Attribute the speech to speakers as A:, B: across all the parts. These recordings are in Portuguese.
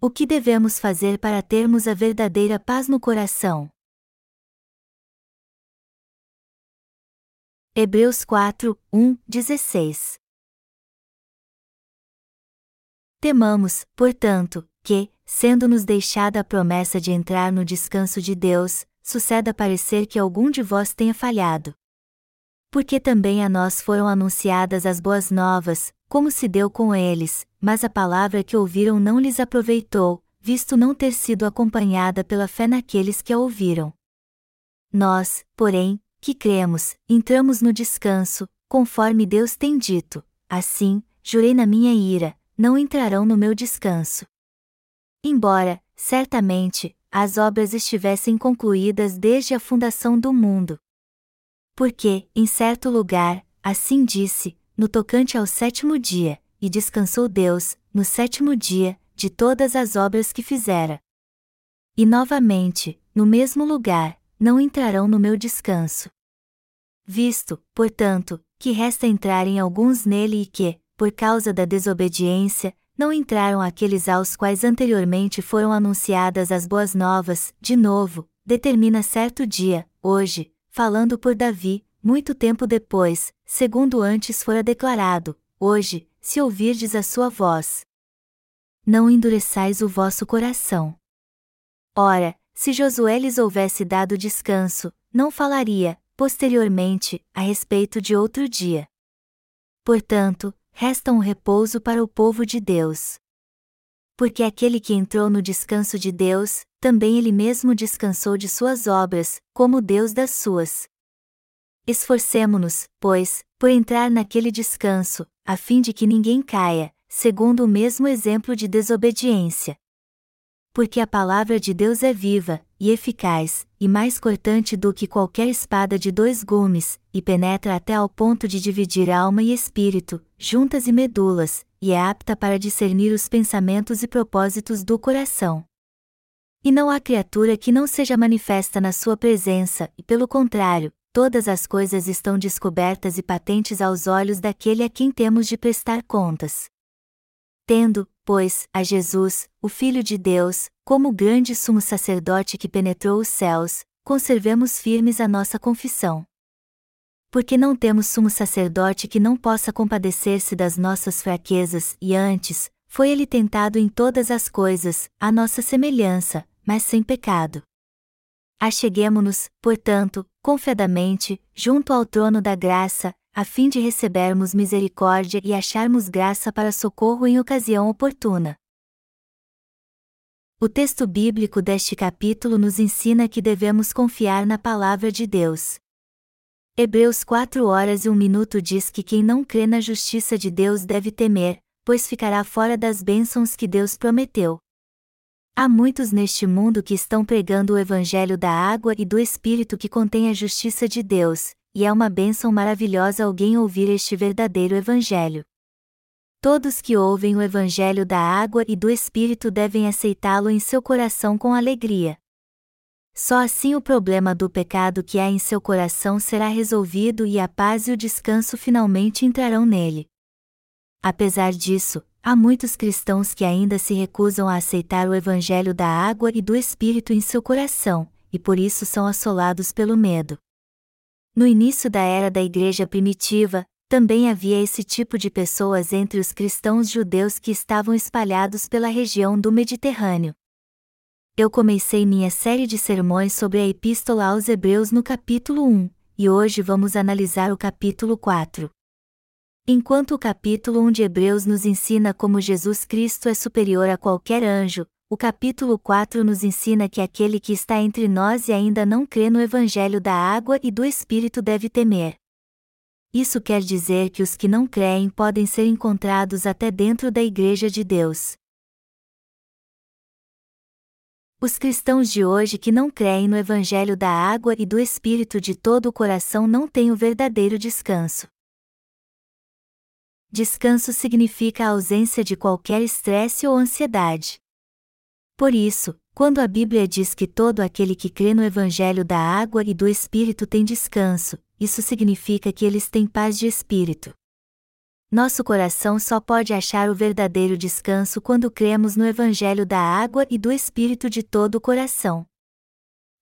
A: O que devemos fazer para termos a verdadeira paz no coração? Hebreus 4, 1, 16 Temamos, portanto, que, sendo-nos deixada a promessa de entrar no descanso de Deus, suceda parecer que algum de vós tenha falhado. Porque também a nós foram anunciadas as boas novas, como se deu com eles, mas a palavra que ouviram não lhes aproveitou, visto não ter sido acompanhada pela fé naqueles que a ouviram. Nós, porém, que cremos, entramos no descanso, conforme Deus tem dito: assim, jurei na minha ira, não entrarão no meu descanso. Embora, certamente, as obras estivessem concluídas desde a fundação do mundo. Porque, em certo lugar, assim disse, no tocante ao sétimo dia, e descansou Deus, no sétimo dia, de todas as obras que fizera. E novamente, no mesmo lugar, não entrarão no meu descanso. Visto, portanto, que resta entrarem alguns nele e que, por causa da desobediência, não entraram aqueles aos quais anteriormente foram anunciadas as boas novas, de novo, determina certo dia, hoje, falando por Davi, muito tempo depois, segundo antes fora declarado, hoje, se ouvirdes a sua voz. Não endureçais o vosso coração. Ora, se Josué lhes houvesse dado descanso, não falaria, posteriormente, a respeito de outro dia. Portanto, resta um repouso para o povo de Deus. Porque aquele que entrou no descanso de Deus, também ele mesmo descansou de suas obras, como Deus das suas. Esforcemo-nos, pois, por entrar naquele descanso, a fim de que ninguém caia, segundo o mesmo exemplo de desobediência. Porque a palavra de Deus é viva, e eficaz, e mais cortante do que qualquer espada de dois gumes, e penetra até ao ponto de dividir alma e espírito, juntas e medulas, e é apta para discernir os pensamentos e propósitos do coração. E não há criatura que não seja manifesta na sua presença, e pelo contrário, todas as coisas estão descobertas e patentes aos olhos daquele a quem temos de prestar contas. Tendo, pois, a Jesus, o Filho de Deus, como grande sumo sacerdote que penetrou os céus, conservemos firmes a nossa confissão. Porque não temos sumo sacerdote que não possa compadecer-se das nossas fraquezas, e antes, foi ele tentado em todas as coisas, à nossa semelhança, mas sem pecado. Acheguemo-nos, portanto, confiadamente, junto ao trono da graça, a fim de recebermos misericórdia e acharmos graça para socorro em ocasião oportuna. O texto bíblico deste capítulo nos ensina que devemos confiar na palavra de Deus. Hebreus 4 horas e 1 minuto diz que quem não crê na justiça de Deus deve temer, pois ficará fora das bênçãos que Deus prometeu. Há muitos neste mundo que estão pregando o evangelho da água e do Espírito que contém a justiça de Deus, e é uma bênção maravilhosa alguém ouvir este verdadeiro Evangelho. Todos que ouvem o Evangelho da água e do Espírito devem aceitá-lo em seu coração com alegria. Só assim o problema do pecado que há em seu coração será resolvido e a paz e o descanso finalmente entrarão nele. Apesar disso, há muitos cristãos que ainda se recusam a aceitar o Evangelho da água e do Espírito em seu coração, e por isso são assolados pelo medo. No início da era da Igreja primitiva, também havia esse tipo de pessoas entre os cristãos judeus que estavam espalhados pela região do Mediterrâneo. Eu comecei minha série de sermões sobre a Epístola aos Hebreus no capítulo 1, e hoje vamos analisar o capítulo 4. Enquanto o capítulo 1 de Hebreus nos ensina como Jesus Cristo é superior a qualquer anjo, o capítulo 4 nos ensina que aquele que está entre nós e ainda não crê no Evangelho da água e do Espírito deve temer. Isso quer dizer que os que não creem podem ser encontrados até dentro da Igreja de Deus. Os cristãos de hoje que não creem no Evangelho da água e do Espírito de todo o coração não têm o verdadeiro descanso. Descanso significa a ausência de qualquer estresse ou ansiedade. Por isso, quando a Bíblia diz que todo aquele que crê no Evangelho da água e do Espírito tem descanso, isso significa que eles têm paz de espírito. Nosso coração só pode achar o verdadeiro descanso quando cremos no Evangelho da água e do Espírito de todo o coração.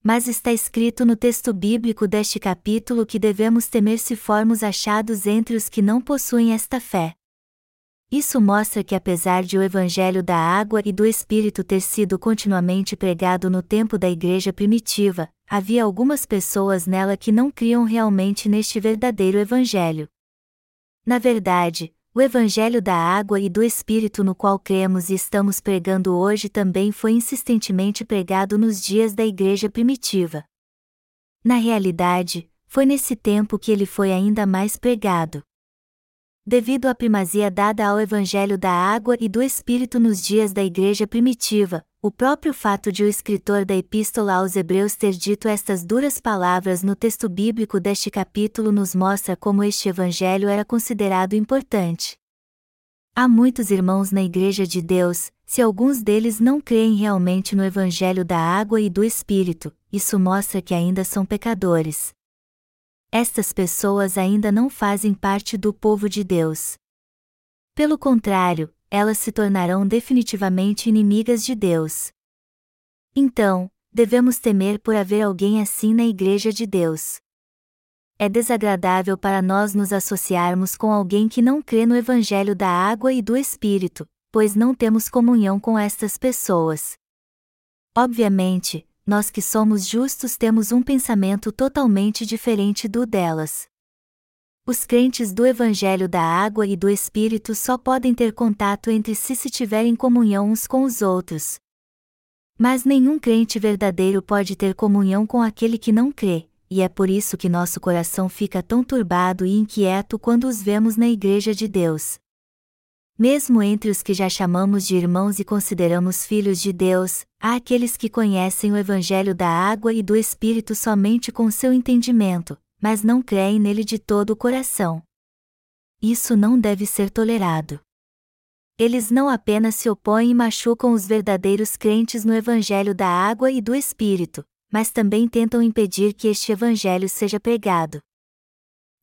A: Mas está escrito no texto bíblico deste capítulo que devemos temer se formos achados entre os que não possuem esta fé. Isso mostra que, apesar de o Evangelho da água e do Espírito ter sido continuamente pregado no tempo da Igreja primitiva, havia algumas pessoas nela que não criam realmente neste verdadeiro Evangelho. Na verdade, o Evangelho da água e do Espírito no qual cremos e estamos pregando hoje também foi insistentemente pregado nos dias da Igreja primitiva. Na realidade, foi nesse tempo que ele foi ainda mais pregado. Devido à primazia dada ao Evangelho da água e do Espírito nos dias da Igreja primitiva, o próprio fato de o escritor da Epístola aos Hebreus ter dito estas duras palavras no texto bíblico deste capítulo nos mostra como este evangelho era considerado importante. Há muitos irmãos na Igreja de Deus, se alguns deles não creem realmente no evangelho da água e do Espírito, isso mostra que ainda são pecadores. Estas pessoas ainda não fazem parte do povo de Deus. Pelo contrário, elas se tornarão definitivamente inimigas de Deus. Então, devemos temer por haver alguém assim na Igreja de Deus. É desagradável para nós nos associarmos com alguém que não crê no Evangelho da água e do Espírito, pois não temos comunhão com estas pessoas. Obviamente, nós que somos justos temos um pensamento totalmente diferente do delas. Os crentes do Evangelho da Água e do Espírito só podem ter contato entre si se tiverem comunhão uns com os outros. Mas nenhum crente verdadeiro pode ter comunhão com aquele que não crê, e é por isso que nosso coração fica tão turbado e inquieto quando os vemos na Igreja de Deus. Mesmo entre os que já chamamos de irmãos e consideramos filhos de Deus, há aqueles que conhecem o Evangelho da água e do Espírito somente com seu entendimento, mas não creem nele de todo o coração. Isso não deve ser tolerado. Eles não apenas se opõem e machucam os verdadeiros crentes no Evangelho da água e do Espírito, mas também tentam impedir que este Evangelho seja pregado.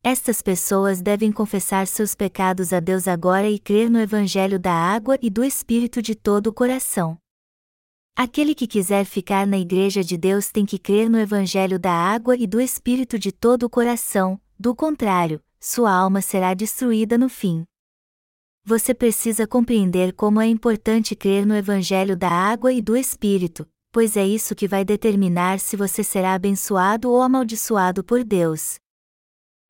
A: Estas pessoas devem confessar seus pecados a Deus agora e crer no Evangelho da água e do Espírito de todo o coração. Aquele que quiser ficar na Igreja de Deus tem que crer no Evangelho da água e do Espírito de todo o coração, do contrário, sua alma será destruída no fim. Você precisa compreender como é importante crer no Evangelho da água e do Espírito, pois é isso que vai determinar se você será abençoado ou amaldiçoado por Deus.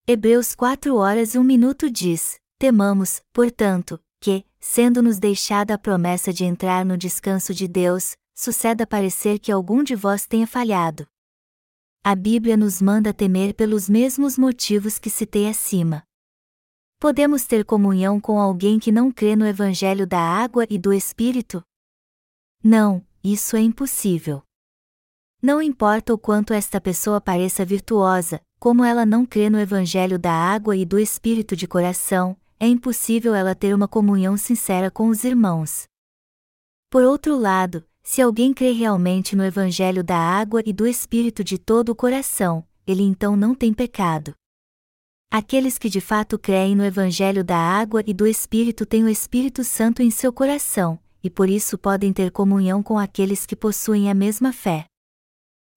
A: Hebreus 4 horas e 1 minuto diz: Temamos, portanto, que, sendo-nos deixada a promessa de entrar no descanso de Deus, suceda parecer que algum de vós tenha falhado. A Bíblia nos manda temer pelos mesmos motivos que citei acima. Podemos ter comunhão com alguém que não crê no Evangelho da água e do Espírito? Não, isso é impossível. Não importa o quanto esta pessoa pareça virtuosa, como ela não crê no Evangelho da água e do Espírito de coração, é impossível ela ter uma comunhão sincera com os irmãos. Por outro lado, se alguém crê realmente no Evangelho da água e do Espírito de todo o coração, ele então não tem pecado. Aqueles que de fato creem no Evangelho da água e do Espírito têm o Espírito Santo em seu coração, e por isso podem ter comunhão com aqueles que possuem a mesma fé.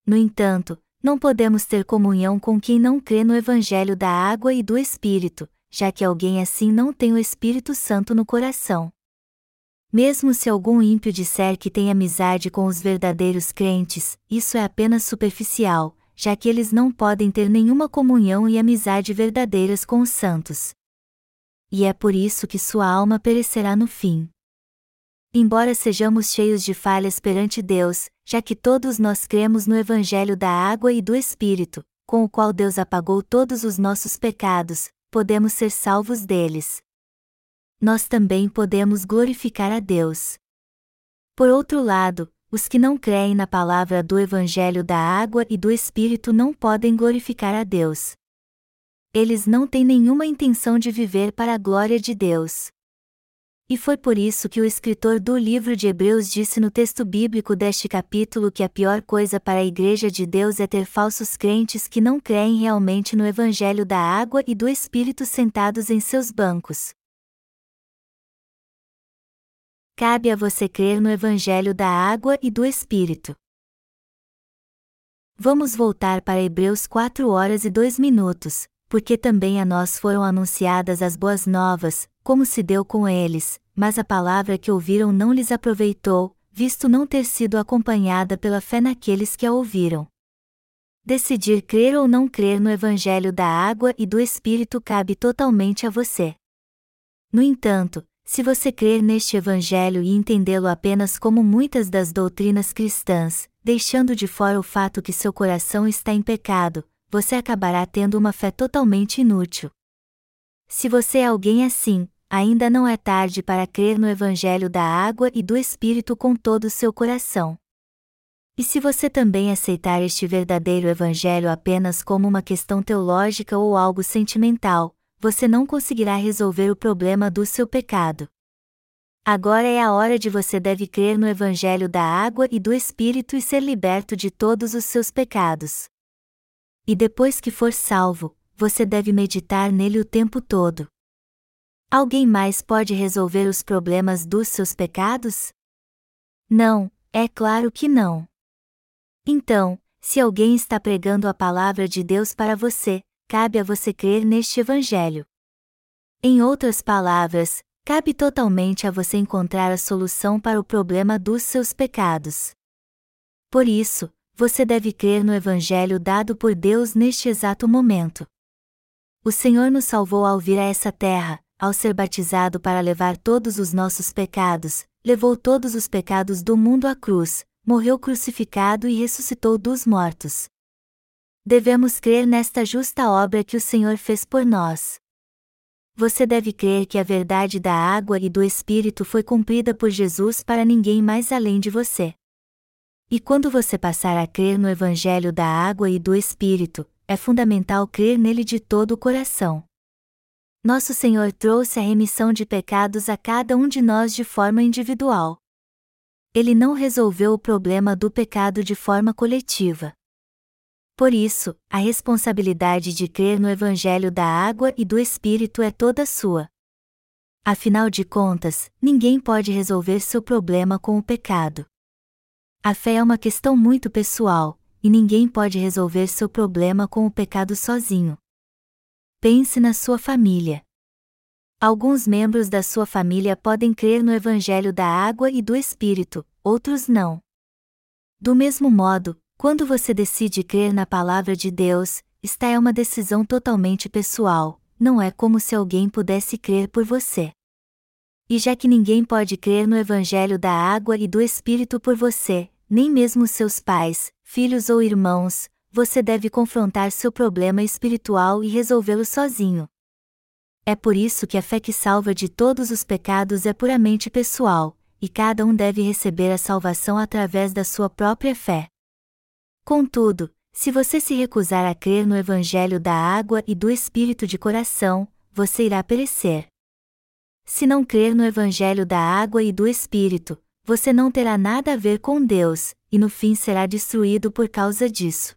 A: No entanto, não podemos ter comunhão com quem não crê no Evangelho da água e do Espírito, já que alguém assim não tem o Espírito Santo no coração. Mesmo se algum ímpio disser que tem amizade com os verdadeiros crentes, isso é apenas superficial, já que eles não podem ter nenhuma comunhão e amizade verdadeiras com os santos. E é por isso que sua alma perecerá no fim. Embora sejamos cheios de falhas perante Deus, já que todos nós cremos no Evangelho da água e do Espírito, com o qual Deus apagou todos os nossos pecados, podemos ser salvos deles nós também podemos glorificar a Deus. Por outro lado, os que não creem na palavra do Evangelho da água e do Espírito não podem glorificar a Deus. Eles não têm nenhuma intenção de viver para a glória de Deus. E foi por isso que o escritor do livro de Hebreus disse no texto bíblico deste capítulo que a pior coisa para a Igreja de Deus é ter falsos crentes que não creem realmente no Evangelho da água e do Espírito sentados em seus bancos. Cabe a você crer no Evangelho da água e do Espírito. Vamos voltar para Hebreus 4 horas e 2 minutos, porque também a nós foram anunciadas as boas novas, como se deu com eles, mas a palavra que ouviram não lhes aproveitou, visto não ter sido acompanhada pela fé naqueles que a ouviram. Decidir crer ou não crer no Evangelho da água e do Espírito cabe totalmente a você. No entanto, se você crer neste Evangelho e entendê-lo apenas como muitas das doutrinas cristãs, deixando de fora o fato que seu coração está em pecado, você acabará tendo uma fé totalmente inútil. Se você é alguém assim, ainda não é tarde para crer no Evangelho da água e do Espírito com todo o seu coração. E se você também aceitar este verdadeiro Evangelho apenas como uma questão teológica ou algo sentimental, você não conseguirá resolver o problema do seu pecado. Agora é a hora de você deve crer no Evangelho da água e do Espírito e ser liberto de todos os seus pecados. E depois que for salvo, você deve meditar nele o tempo todo. Alguém mais pode resolver os problemas dos seus pecados? Não, é claro que não. Então, se alguém está pregando a palavra de Deus para você, cabe a você crer neste Evangelho. Em outras palavras, cabe totalmente a você encontrar a solução para o problema dos seus pecados. Por isso, você deve crer no Evangelho dado por Deus neste exato momento. O Senhor nos salvou ao vir a essa terra, ao ser batizado para levar todos os nossos pecados, levou todos os pecados do mundo à cruz, morreu crucificado e ressuscitou dos mortos devemos crer nesta justa obra que o Senhor fez por nós. Você deve crer que a verdade da água e do Espírito foi cumprida por Jesus para ninguém mais além de você. E quando você passar a crer no Evangelho da água e do Espírito, é fundamental crer nele de todo o coração. Nosso Senhor trouxe a remissão de pecados a cada um de nós de forma individual. Ele não resolveu o problema do pecado de forma coletiva. Por isso, a responsabilidade de crer no Evangelho da água e do Espírito é toda sua. Afinal de contas, ninguém pode resolver seu problema com o pecado. A fé é uma questão muito pessoal, e ninguém pode resolver seu problema com o pecado sozinho. Pense na sua família. Alguns membros da sua família podem crer no Evangelho da água e do Espírito, outros não. Do mesmo modo, quando você decide crer na palavra de Deus, esta é uma decisão totalmente pessoal, não é como se alguém pudesse crer por você. E já que ninguém pode crer no Evangelho da água e do Espírito por você, nem mesmo seus pais, filhos ou irmãos, você deve confrontar seu problema espiritual e resolvê-lo sozinho. É por isso que a fé que salva de todos os pecados é puramente pessoal, e cada um deve receber a salvação através da sua própria fé. Contudo, se você se recusar a crer no Evangelho da água e do Espírito de coração, você irá perecer. Se não crer no Evangelho da água e do Espírito, você não terá nada a ver com Deus, e no fim será destruído por causa disso.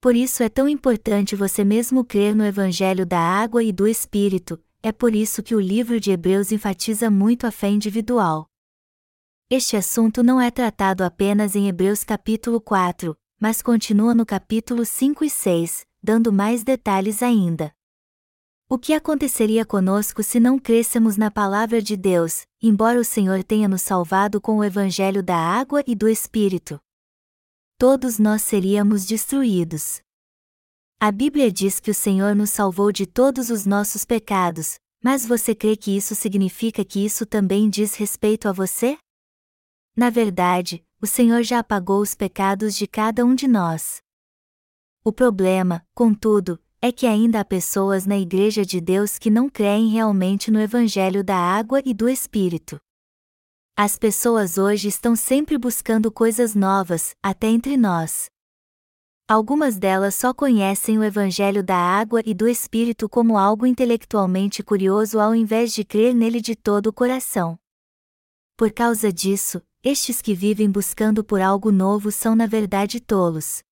A: Por isso é tão importante você mesmo crer no Evangelho da água e do Espírito, é por isso que o livro de Hebreus enfatiza muito a fé individual. Este assunto não é tratado apenas em Hebreus capítulo 4, mas continua no capítulo 5 e 6, dando mais detalhes ainda. O que aconteceria conosco se não crêssemos na palavra de Deus, embora o Senhor tenha nos salvado com o evangelho da água e do Espírito? Todos nós seríamos destruídos. A Bíblia diz que o Senhor nos salvou de todos os nossos pecados, mas você crê que isso significa que isso também diz respeito a você? Na verdade, o Senhor já apagou os pecados de cada um de nós. O problema, contudo, é que ainda há pessoas na Igreja de Deus que não creem realmente no Evangelho da água e do Espírito. As pessoas hoje estão sempre buscando coisas novas, até entre nós. Algumas delas só conhecem o Evangelho da água e do Espírito como algo intelectualmente curioso ao invés de crer nele de todo o coração. Por causa disso, estes que vivem buscando por algo novo são na verdade tolos.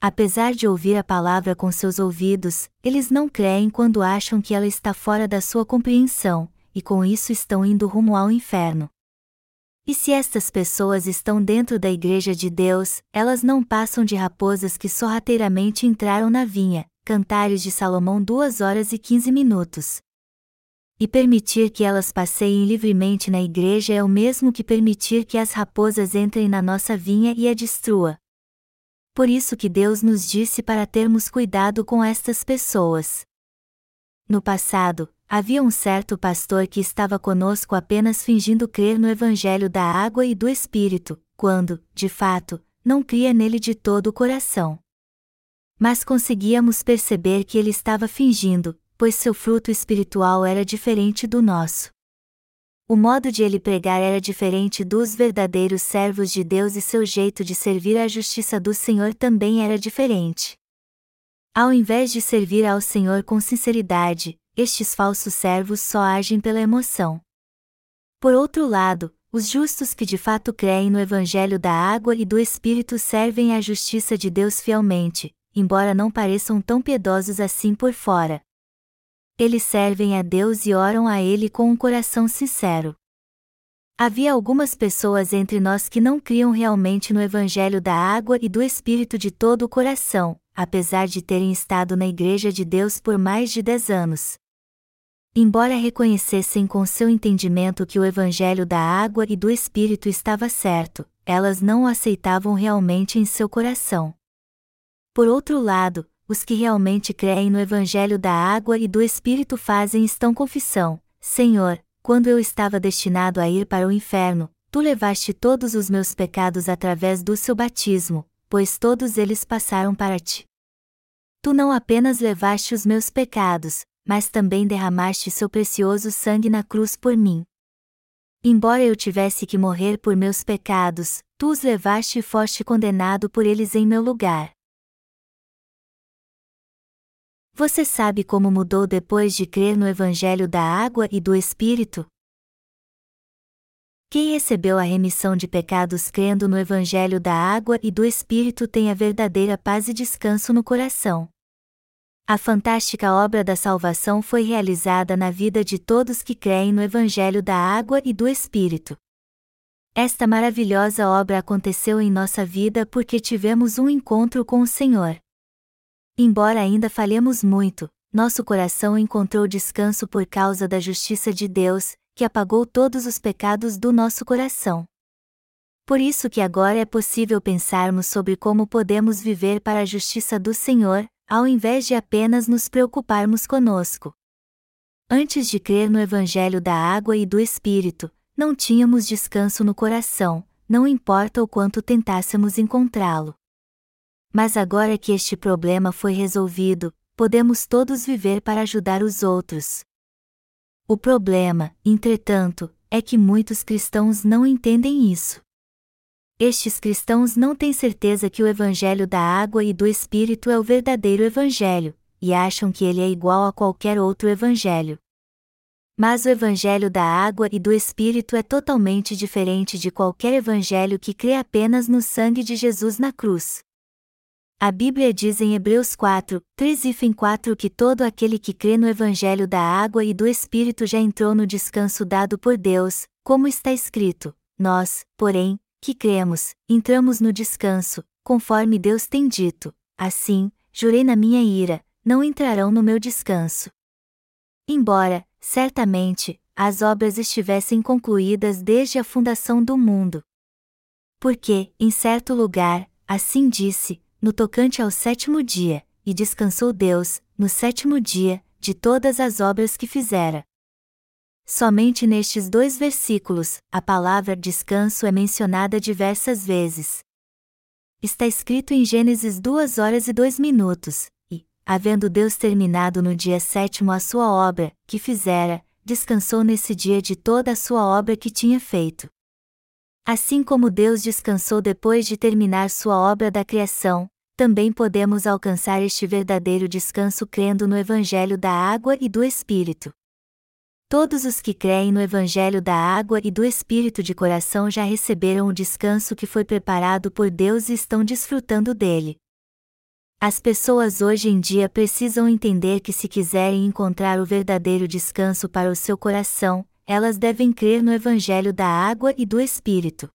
A: Apesar de ouvir a palavra com seus ouvidos, eles não creem quando acham que ela está fora da sua compreensão, e com isso estão indo rumo ao inferno. E se estas pessoas estão dentro da Igreja de Deus, elas não passam de raposas que sorrateiramente entraram na vinha. Cantares de Salomão 2 horas e 15 minutos. E permitir que elas passeiem livremente na igreja é o mesmo que permitir que as raposas entrem na nossa vinha e a destrua. Por isso que Deus nos disse para termos cuidado com estas pessoas. No passado, havia um certo pastor que estava conosco apenas fingindo crer no Evangelho da água e do Espírito, quando, de fato, não cria nele de todo o coração. Mas conseguíamos perceber que ele estava fingindo, pois seu fruto espiritual era diferente do nosso. O modo de ele pregar era diferente dos verdadeiros servos de Deus e seu jeito de servir à justiça do Senhor também era diferente. Ao invés de servir ao Senhor com sinceridade, estes falsos servos só agem pela emoção. Por outro lado, os justos que de fato creem no Evangelho da água e do Espírito servem à justiça de Deus fielmente, embora não pareçam tão piedosos assim por fora. Eles servem a Deus e oram a Ele com um coração sincero. Havia algumas pessoas entre nós que não criam realmente no Evangelho da água e do Espírito de todo o coração, apesar de terem estado na Igreja de Deus por mais de dez anos. Embora reconhecessem com seu entendimento que o Evangelho da água e do Espírito estava certo, elas não o aceitavam realmente em seu coração. Por outro lado, os que realmente creem no Evangelho da água e do Espírito fazem estão confissão: Senhor, quando eu estava destinado a ir para o inferno, tu levaste todos os meus pecados através do seu batismo, pois todos eles passaram para ti. Tu não apenas levaste os meus pecados, mas também derramaste seu precioso sangue na cruz por mim. Embora eu tivesse que morrer por meus pecados, tu os levaste e foste condenado por eles em meu lugar. Você sabe como mudou depois de crer no Evangelho da Água e do Espírito? Quem recebeu a remissão de pecados crendo no Evangelho da Água e do Espírito tem a verdadeira paz e descanso no coração. A fantástica obra da salvação foi realizada na vida de todos que creem no Evangelho da Água e do Espírito. Esta maravilhosa obra aconteceu em nossa vida porque tivemos um encontro com o Senhor. Embora ainda falhemos muito, nosso coração encontrou descanso por causa da justiça de Deus, que apagou todos os pecados do nosso coração. Por isso que agora é possível pensarmos sobre como podemos viver para a justiça do Senhor, ao invés de apenas nos preocuparmos conosco. Antes de crer no Evangelho da água e do Espírito, não tínhamos descanso no coração, não importa o quanto tentássemos encontrá-lo. Mas agora que este problema foi resolvido, podemos todos viver para ajudar os outros. O problema, entretanto, é que muitos cristãos não entendem isso. Estes cristãos não têm certeza que o Evangelho da água e do Espírito é o verdadeiro Evangelho, e acham que ele é igual a qualquer outro Evangelho. Mas o Evangelho da água e do Espírito é totalmente diferente de qualquer Evangelho que crê apenas no sangue de Jesus na cruz. A Bíblia diz em Hebreus 4, 3 e 4 que todo aquele que crê no Evangelho da água e do Espírito já entrou no descanso dado por Deus, como está escrito: Nós, porém, que cremos, entramos no descanso, conforme Deus tem dito. Assim, jurei na minha ira, não entrarão no meu descanso. Embora, certamente, as obras estivessem concluídas desde a fundação do mundo. Porque, em certo lugar, assim disse, no tocante ao sétimo dia, e descansou Deus, no sétimo dia, de todas as obras que fizera. Somente nestes dois versículos, a palavra descanso é mencionada diversas vezes. Está escrito em Gênesis 2 horas e 2 minutos, e, havendo Deus terminado no dia sétimo a sua obra, que fizera, descansou nesse dia de toda a sua obra que tinha feito. Assim como Deus descansou depois de terminar sua obra da criação, também podemos alcançar este verdadeiro descanso crendo no Evangelho da água e do Espírito. Todos os que creem no Evangelho da água e do Espírito de coração já receberam o descanso que foi preparado por Deus e estão desfrutando dele. As pessoas hoje em dia precisam entender que, se quiserem encontrar o verdadeiro descanso para o seu coração, elas devem crer no Evangelho da água e do Espírito.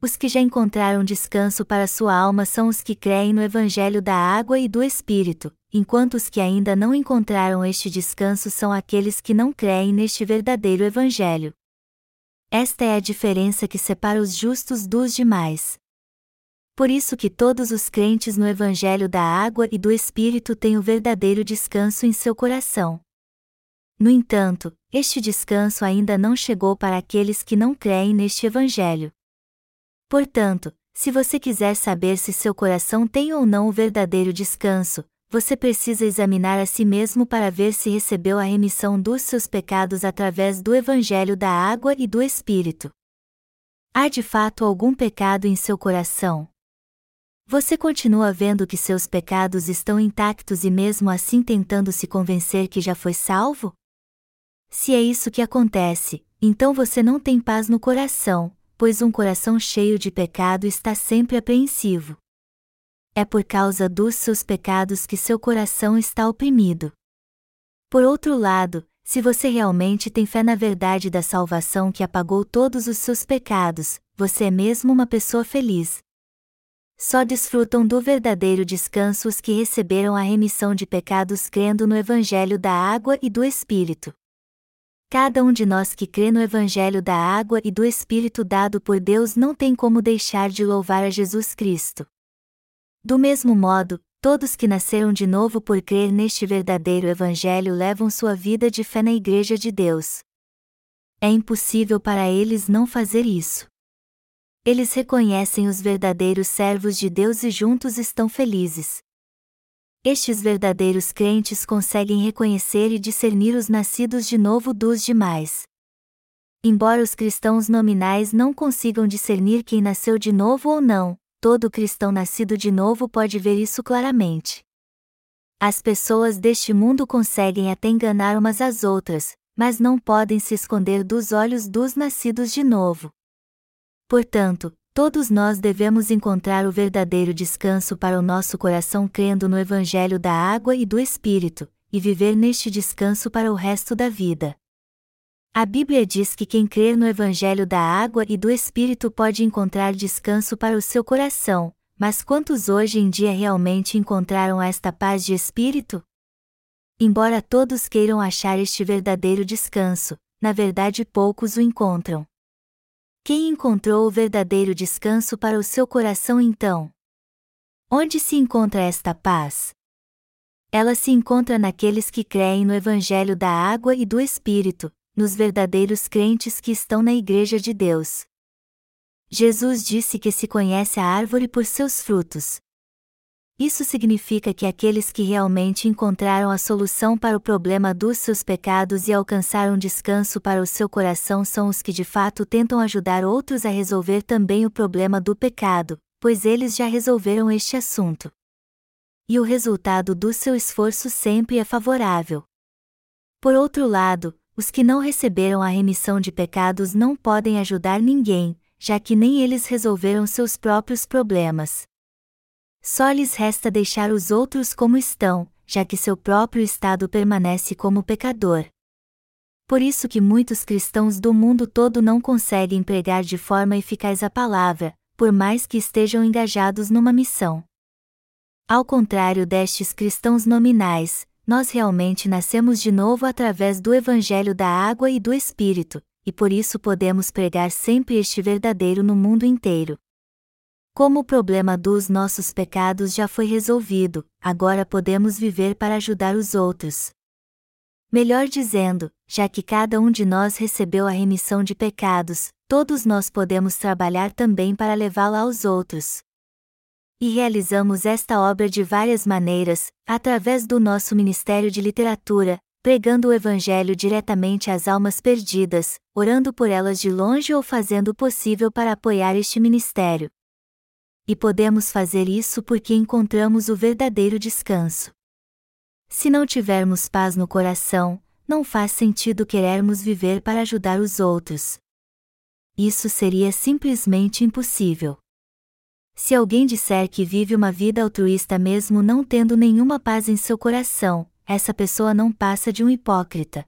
A: Os que já encontraram descanso para sua alma são os que creem no Evangelho da água e do Espírito, enquanto os que ainda não encontraram este descanso são aqueles que não creem neste verdadeiro Evangelho. Esta é a diferença que separa os justos dos demais. Por isso que todos os crentes no Evangelho da água e do Espírito têm o verdadeiro descanso em seu coração. No entanto, este descanso ainda não chegou para aqueles que não creem neste Evangelho. Portanto, se você quiser saber se seu coração tem ou não o verdadeiro descanso, você precisa examinar a si mesmo para ver se recebeu a remissão dos seus pecados através do Evangelho da água e do Espírito. Há de fato algum pecado em seu coração? Você continua vendo que seus pecados estão intactos e mesmo assim tentando se convencer que já foi salvo? Se é isso que acontece, então você não tem paz no coração, pois um coração cheio de pecado está sempre apreensivo. É por causa dos seus pecados que seu coração está oprimido. Por outro lado, se você realmente tem fé na verdade da salvação que apagou todos os seus pecados, você é mesmo uma pessoa feliz. Só desfrutam do verdadeiro descanso os que receberam a remissão de pecados crendo no Evangelho da água e do Espírito. Cada um de nós que crê no Evangelho da água e do Espírito dado por Deus não tem como deixar de louvar a Jesus Cristo. Do mesmo modo, todos que nasceram de novo por crer neste verdadeiro Evangelho levam sua vida de fé na Igreja de Deus. É impossível para eles não fazer isso. Eles reconhecem os verdadeiros servos de Deus e juntos estão felizes. Estes verdadeiros crentes conseguem reconhecer e discernir os nascidos de novo dos demais. Embora os cristãos nominais não consigam discernir quem nasceu de novo ou não, todo cristão nascido de novo pode ver isso claramente. As pessoas deste mundo conseguem até enganar umas às outras, mas não podem se esconder dos olhos dos nascidos de novo. Portanto, Todos nós devemos encontrar o verdadeiro descanso para o nosso coração crendo no Evangelho da água e do Espírito, e viver neste descanso para o resto da vida. A Bíblia diz que quem crer no Evangelho da água e do Espírito pode encontrar descanso para o seu coração, mas quantos hoje em dia realmente encontraram esta paz de espírito? Embora todos queiram achar este verdadeiro descanso, na verdade poucos o encontram. Quem encontrou o verdadeiro descanso para o seu coração então? Onde se encontra esta paz? Ela se encontra naqueles que creem no Evangelho da água e do Espírito, nos verdadeiros crentes que estão na Igreja de Deus. Jesus disse que se conhece a árvore por seus frutos. Isso significa que aqueles que realmente encontraram a solução para o problema dos seus pecados e alcançaram descanso para o seu coração são os que de fato tentam ajudar outros a resolver também o problema do pecado, pois eles já resolveram este assunto. E o resultado do seu esforço sempre é favorável. Por outro lado, os que não receberam a remissão de pecados não podem ajudar ninguém, já que nem eles resolveram seus próprios problemas. Só lhes resta deixar os outros como estão, já que seu próprio estado permanece como pecador. Por isso que muitos cristãos do mundo todo não conseguem pregar de forma eficaz a palavra, por mais que estejam engajados numa missão. Ao contrário destes cristãos nominais, nós realmente nascemos de novo através do Evangelho da água e do Espírito, e por isso podemos pregar sempre este verdadeiro no mundo inteiro. Como o problema dos nossos pecados já foi resolvido, agora podemos viver para ajudar os outros. Melhor dizendo, já que cada um de nós recebeu a remissão de pecados, todos nós podemos trabalhar também para levá-la aos outros. E realizamos esta obra de várias maneiras, através do nosso Ministério de Literatura, pregando o Evangelho diretamente às almas perdidas, orando por elas de longe ou fazendo o possível para apoiar este ministério. E podemos fazer isso porque encontramos o verdadeiro descanso. Se não tivermos paz no coração, não faz sentido querermos viver para ajudar os outros. Isso seria simplesmente impossível. Se alguém disser que vive uma vida altruísta mesmo não tendo nenhuma paz em seu coração, essa pessoa não passa de um hipócrita.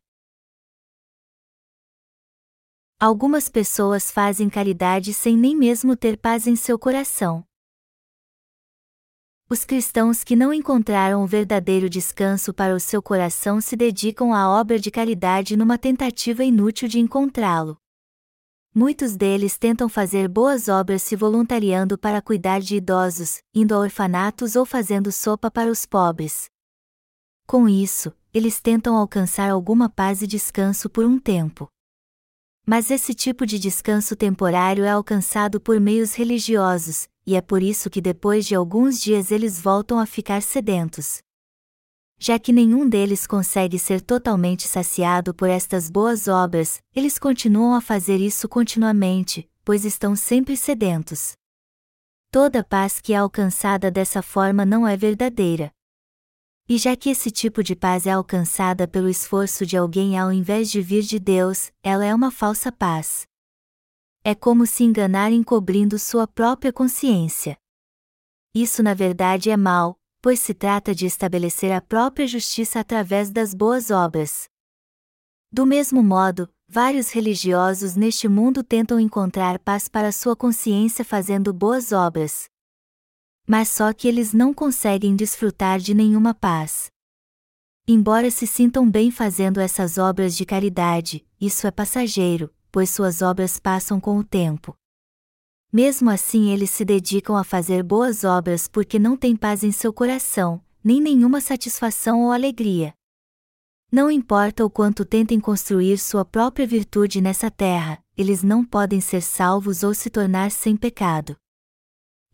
A: Algumas pessoas fazem caridade sem nem mesmo ter paz em seu coração. Os cristãos que não encontraram o verdadeiro descanso para o seu coração se dedicam à obra de caridade numa tentativa inútil de encontrá-lo. Muitos deles tentam fazer boas obras se voluntariando para cuidar de idosos, indo a orfanatos ou fazendo sopa para os pobres. Com isso, eles tentam alcançar alguma paz e descanso por um tempo. Mas esse tipo de descanso temporário é alcançado por meios religiosos, e é por isso que depois de alguns dias eles voltam a ficar sedentos. Já que nenhum deles consegue ser totalmente saciado por estas boas obras, eles continuam a fazer isso continuamente, pois estão sempre sedentos. Toda paz que é alcançada dessa forma não é verdadeira. E já que esse tipo de paz é alcançada pelo esforço de alguém ao invés de vir de Deus, ela é uma falsa paz. É como se enganar encobrindo sua própria consciência. Isso na verdade é mal, pois se trata de estabelecer a própria justiça através das boas obras. Do mesmo modo, vários religiosos neste mundo tentam encontrar paz para sua consciência fazendo boas obras, mas só que eles não conseguem desfrutar de nenhuma paz. Embora se sintam bem fazendo essas obras de caridade, isso é passageiro, pois suas obras passam com o tempo. Mesmo assim, eles se dedicam a fazer boas obras porque não têm paz em seu coração, nem nenhuma satisfação ou alegria. Não importa o quanto tentem construir sua própria virtude nessa terra, eles não podem ser salvos ou se tornar sem pecado.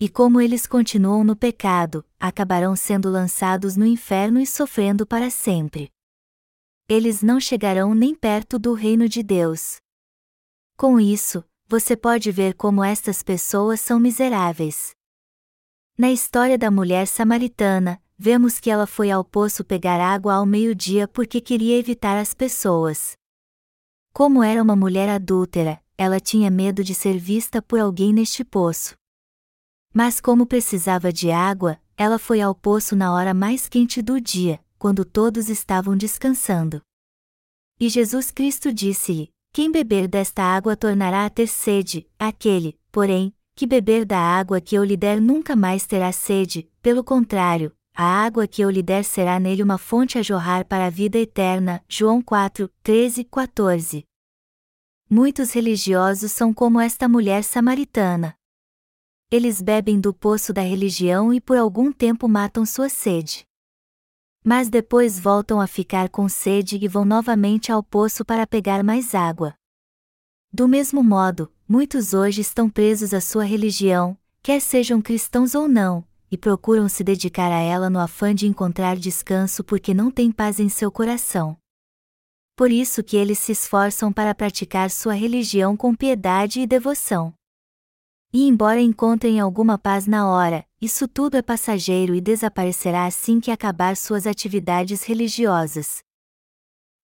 A: E como eles continuam no pecado, acabarão sendo lançados no inferno e sofrendo para sempre. Eles não chegarão nem perto do reino de Deus. Com isso, você pode ver como estas pessoas são miseráveis. Na história da mulher samaritana, vemos que ela foi ao poço pegar água ao meio-dia porque queria evitar as pessoas. Como era uma mulher adúltera, ela tinha medo de ser vista por alguém neste poço. Mas como precisava de água, ela foi ao poço na hora mais quente do dia, quando todos estavam descansando. E Jesus Cristo disse-lhe: Quem beber desta água tornará a ter sede, aquele, porém, que beber da água que eu lhe der nunca mais terá sede, pelo contrário, a água que eu lhe der será nele uma fonte a jorrar para a vida eterna. João 4, 13, 14. Muitos religiosos são como esta mulher samaritana eles bebem do poço da religião e por algum tempo matam sua sede. Mas depois voltam a ficar com sede e vão novamente ao poço para pegar mais água. Do mesmo modo, muitos hoje estão presos à sua religião, quer sejam cristãos ou não, e procuram se dedicar a ela no afã de encontrar descanso porque não têm paz em seu coração. Por isso que eles se esforçam para praticar sua religião com piedade e devoção. E embora encontrem alguma paz na hora, isso tudo é passageiro e desaparecerá assim que acabar suas atividades religiosas.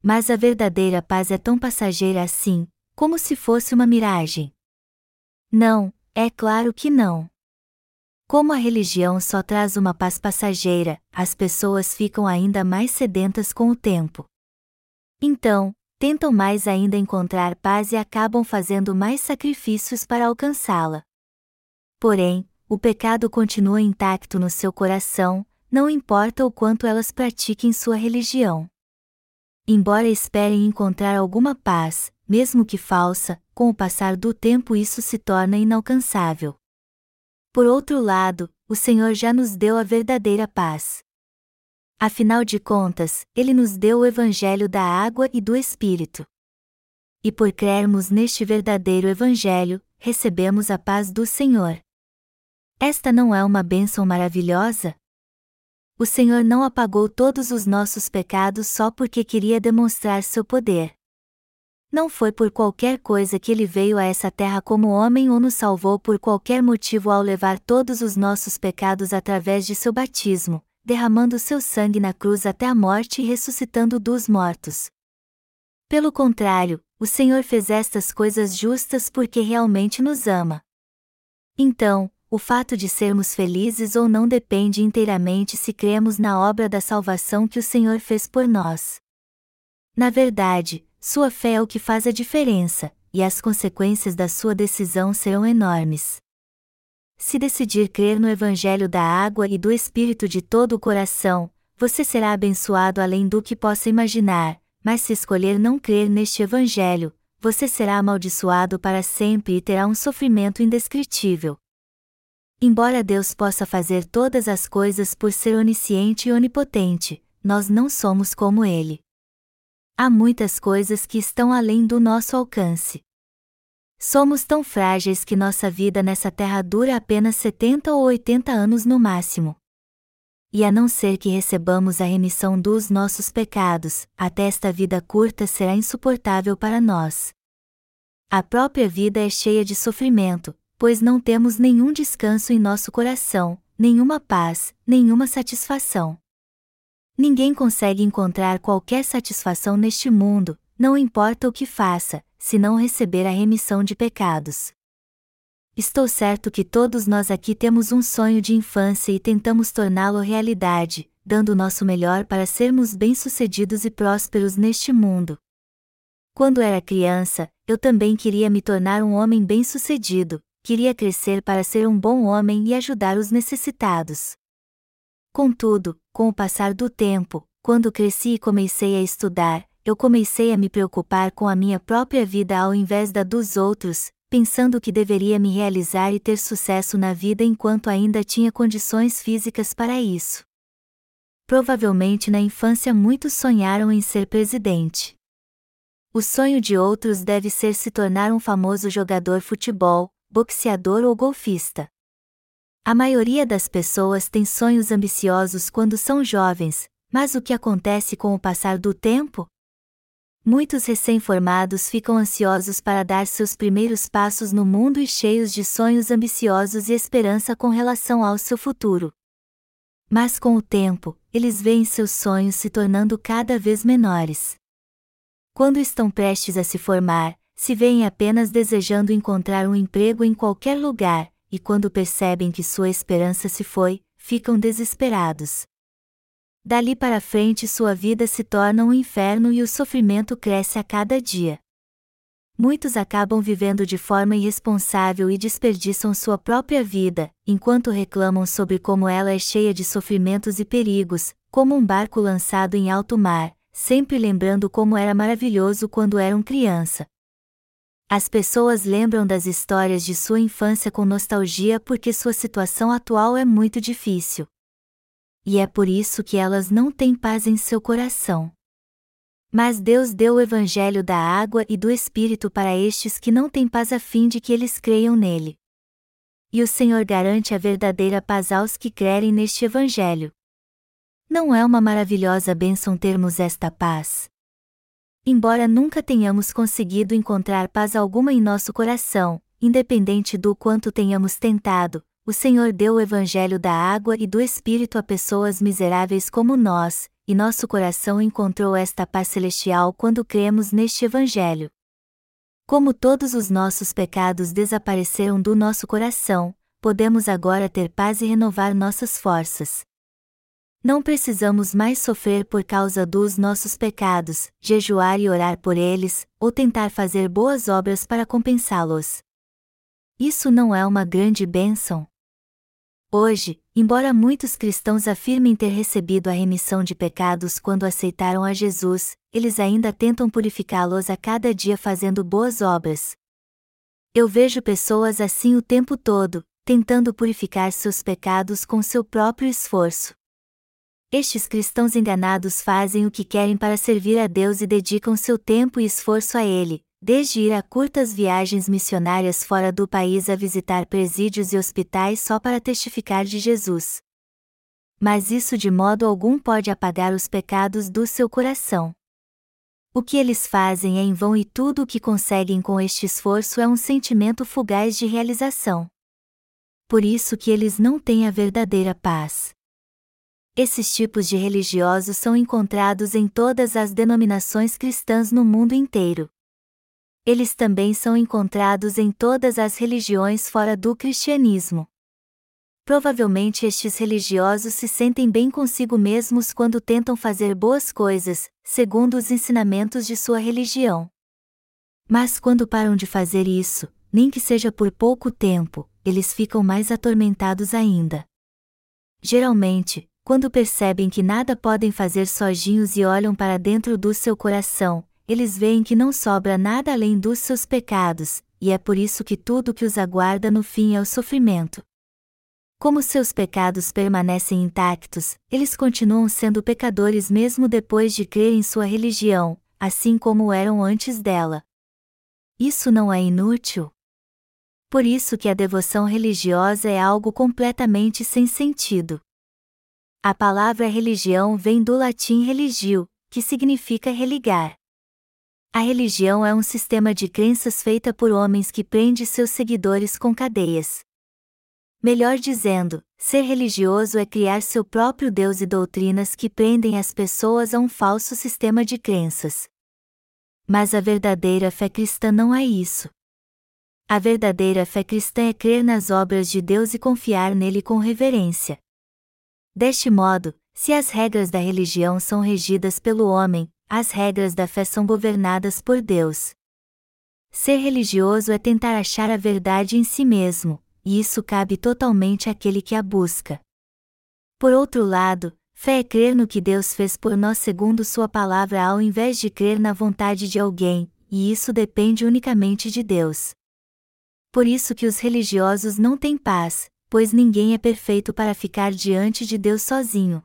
A: Mas a verdadeira paz é tão passageira assim, como se fosse uma miragem. Não, é claro que não. Como a religião só traz uma paz passageira, as pessoas ficam ainda mais sedentas com o tempo. Então, tentam mais ainda encontrar paz e acabam fazendo mais sacrifícios para alcançá-la. Porém, o pecado continua intacto no seu coração, não importa o quanto elas pratiquem sua religião. Embora esperem encontrar alguma paz, mesmo que falsa, com o passar do tempo isso se torna inalcançável. Por outro lado, o Senhor já nos deu a verdadeira paz. Afinal de contas, Ele nos deu o Evangelho da água e do Espírito. E por crermos neste verdadeiro Evangelho, recebemos a paz do Senhor. Esta não é uma bênção maravilhosa? O Senhor não apagou todos os nossos pecados só porque queria demonstrar seu poder. Não foi por qualquer coisa que ele veio a essa terra como homem ou nos salvou por qualquer motivo ao levar todos os nossos pecados através de seu batismo, derramando seu sangue na cruz até a morte e ressuscitando dos mortos. Pelo contrário, o Senhor fez estas coisas justas porque realmente nos ama. Então, o fato de sermos felizes ou não depende inteiramente se cremos na obra da salvação que o Senhor fez por nós. Na verdade, sua fé é o que faz a diferença, e as consequências da sua decisão serão enormes. Se decidir crer no Evangelho da água e do Espírito de todo o coração, você será abençoado além do que possa imaginar, mas se escolher não crer neste Evangelho, você será amaldiçoado para sempre e terá um sofrimento indescritível. Embora Deus possa fazer todas as coisas por ser onisciente e onipotente, nós não somos como Ele. Há muitas coisas que estão além do nosso alcance. Somos tão frágeis que nossa vida nessa terra dura apenas 70 ou 80 anos no máximo. E a não ser que recebamos a remissão dos nossos pecados, até esta vida curta será insuportável para nós. A própria vida é cheia de sofrimento, pois não temos nenhum descanso em nosso coração, nenhuma paz, nenhuma satisfação. Ninguém consegue encontrar qualquer satisfação neste mundo, não importa o que faça, se não receber a remissão de pecados. Estou certo que todos nós aqui temos um sonho de infância e tentamos torná-lo realidade, dando o nosso melhor para sermos bem-sucedidos e prósperos neste mundo. Quando era criança, eu também queria me tornar um homem bem-sucedido, queria crescer para ser um bom homem e ajudar os necessitados. Contudo, com o passar do tempo, quando cresci e comecei a estudar, eu comecei a me preocupar com a minha própria vida ao invés da dos outros, pensando que deveria me realizar e ter sucesso na vida enquanto ainda tinha condições físicas para isso. Provavelmente na infância muitos sonharam em ser presidente. O sonho de outros deve ser se tornar um famoso jogador futebol, boxeador ou golfista. A maioria das pessoas tem sonhos ambiciosos quando são jovens, mas o que acontece com o passar do tempo? Muitos recém-formados ficam ansiosos para dar seus primeiros passos no mundo e cheios de sonhos ambiciosos e esperança com relação ao seu futuro. Mas com o tempo, eles veem seus sonhos se tornando cada vez menores. Quando estão prestes a se formar, se veem apenas desejando encontrar um emprego em qualquer lugar, e quando percebem que sua esperança se foi, ficam desesperados. Dali para frente sua vida se torna um inferno e o sofrimento cresce a cada dia. Muitos acabam vivendo de forma irresponsável e desperdiçam sua própria vida, enquanto reclamam sobre como ela é cheia de sofrimentos e perigos, como um barco lançado em alto mar, sempre lembrando como era maravilhoso quando eram criança. As pessoas lembram das histórias de sua infância com nostalgia porque sua situação atual é muito difícil e é por isso que elas não têm paz em seu coração. Mas Deus deu o Evangelho da água e do Espírito para estes que não têm paz a fim de que eles creiam nele. E o Senhor garante a verdadeira paz aos que crerem neste Evangelho. Não é uma maravilhosa bênção termos esta paz? Embora nunca tenhamos conseguido encontrar paz alguma em nosso coração, independente do quanto tenhamos tentado, o Senhor deu o Evangelho da água e do Espírito a pessoas miseráveis como nós, e nosso coração encontrou esta paz celestial quando cremos neste Evangelho. Como todos os nossos pecados desapareceram do nosso coração, podemos agora ter paz e renovar nossas forças. Não precisamos mais sofrer por causa dos nossos pecados, jejuar e orar por eles, ou tentar fazer boas obras para compensá-los. Isso não é uma grande bênção? Hoje, embora muitos cristãos afirmem ter recebido a remissão de pecados quando aceitaram a Jesus, eles ainda tentam purificá-los a cada dia fazendo boas obras. Eu vejo pessoas assim o tempo todo, tentando purificar seus pecados com seu próprio esforço. Estes cristãos enganados fazem o que querem para servir a Deus e dedicam seu tempo e esforço a Ele, desde ir a curtas viagens missionárias fora do país a visitar presídios e hospitais só para testificar de Jesus. Mas isso de modo algum pode apagar os pecados do seu coração. O que eles fazem é em vão e tudo o que conseguem com este esforço é um sentimento fugaz de realização. Por isso que eles não têm a verdadeira paz. Esses tipos de religiosos são encontrados em todas as denominações cristãs no mundo inteiro eles também são encontrados em todas as religiões fora do cristianismo. Provavelmente estes religiosos se sentem bem consigo mesmos quando tentam fazer boas coisas, segundo os ensinamentos de sua religião. Mas quando param de fazer isso, nem que seja por pouco tempo, eles ficam mais atormentados ainda. Geralmente, quando percebem que nada podem fazer sozinhos e olham para dentro do seu coração, eles veem que não sobra nada além dos seus pecados, e é por isso que tudo que os aguarda no fim é o sofrimento. Como seus pecados permanecem intactos, eles continuam sendo pecadores mesmo depois de crer em sua religião, assim como eram antes dela. Isso não é inútil? Por isso que a devoção religiosa é algo completamente sem sentido. A palavra religião vem do latim religio, que significa religar. A religião é um sistema de crenças feita por homens que prende seus seguidores com cadeias. Melhor dizendo, ser religioso é criar seu próprio Deus e doutrinas que prendem as pessoas a um falso sistema de crenças. Mas a verdadeira fé cristã não é isso. A verdadeira fé cristã é crer nas obras de Deus e confiar nele com reverência. Deste modo, se as regras da religião são regidas pelo homem, as regras da fé são governadas por Deus. Ser religioso é tentar achar a verdade em si mesmo, e isso cabe totalmente àquele que a busca. Por outro lado, fé é crer no que Deus fez por nós segundo Sua palavra ao invés de crer na vontade de alguém, e isso depende unicamente de Deus. Por isso que os religiosos não têm paz, pois ninguém é perfeito para ficar diante de Deus sozinho.